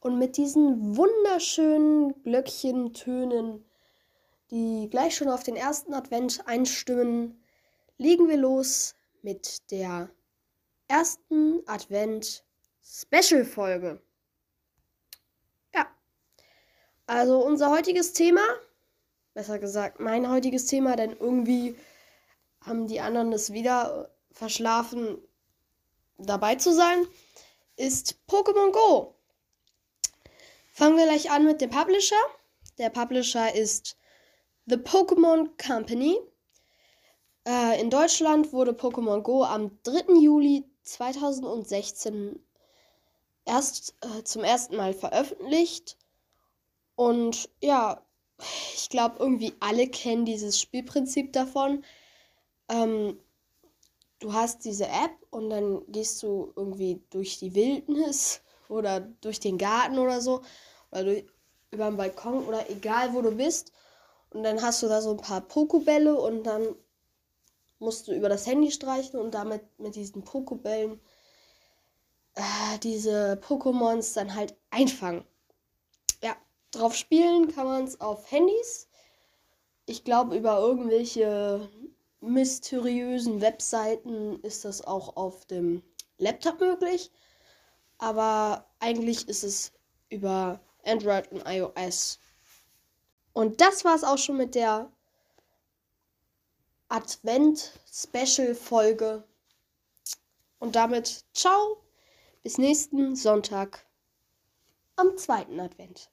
Und mit diesen wunderschönen Glöckchentönen, die gleich schon auf den ersten Advent einstimmen, legen wir los mit der ersten Advent Special Folge. Ja. Also unser heutiges Thema, besser gesagt mein heutiges Thema, denn irgendwie haben die anderen es wieder verschlafen, dabei zu sein, ist Pokémon Go. Fangen wir gleich an mit dem Publisher. Der Publisher ist The Pokémon Company. Äh, in Deutschland wurde Pokémon Go am 3. Juli 2016 erst äh, zum ersten Mal veröffentlicht. Und ja, ich glaube, irgendwie alle kennen dieses Spielprinzip davon. Ähm, du hast diese App und dann gehst du irgendwie durch die Wildnis oder durch den Garten oder so oder durch, über den Balkon oder egal wo du bist und dann hast du da so ein paar Pokobälle und dann musst du über das Handy streichen und damit mit diesen Pokobällen äh, diese Pokémons dann halt einfangen. Ja, drauf spielen kann man es auf Handys. Ich glaube, über irgendwelche mysteriösen Webseiten ist das auch auf dem Laptop möglich. Aber eigentlich ist es über Android und iOS. Und das war es auch schon mit der Advent-Special-Folge. Und damit ciao, bis nächsten Sonntag am zweiten Advent.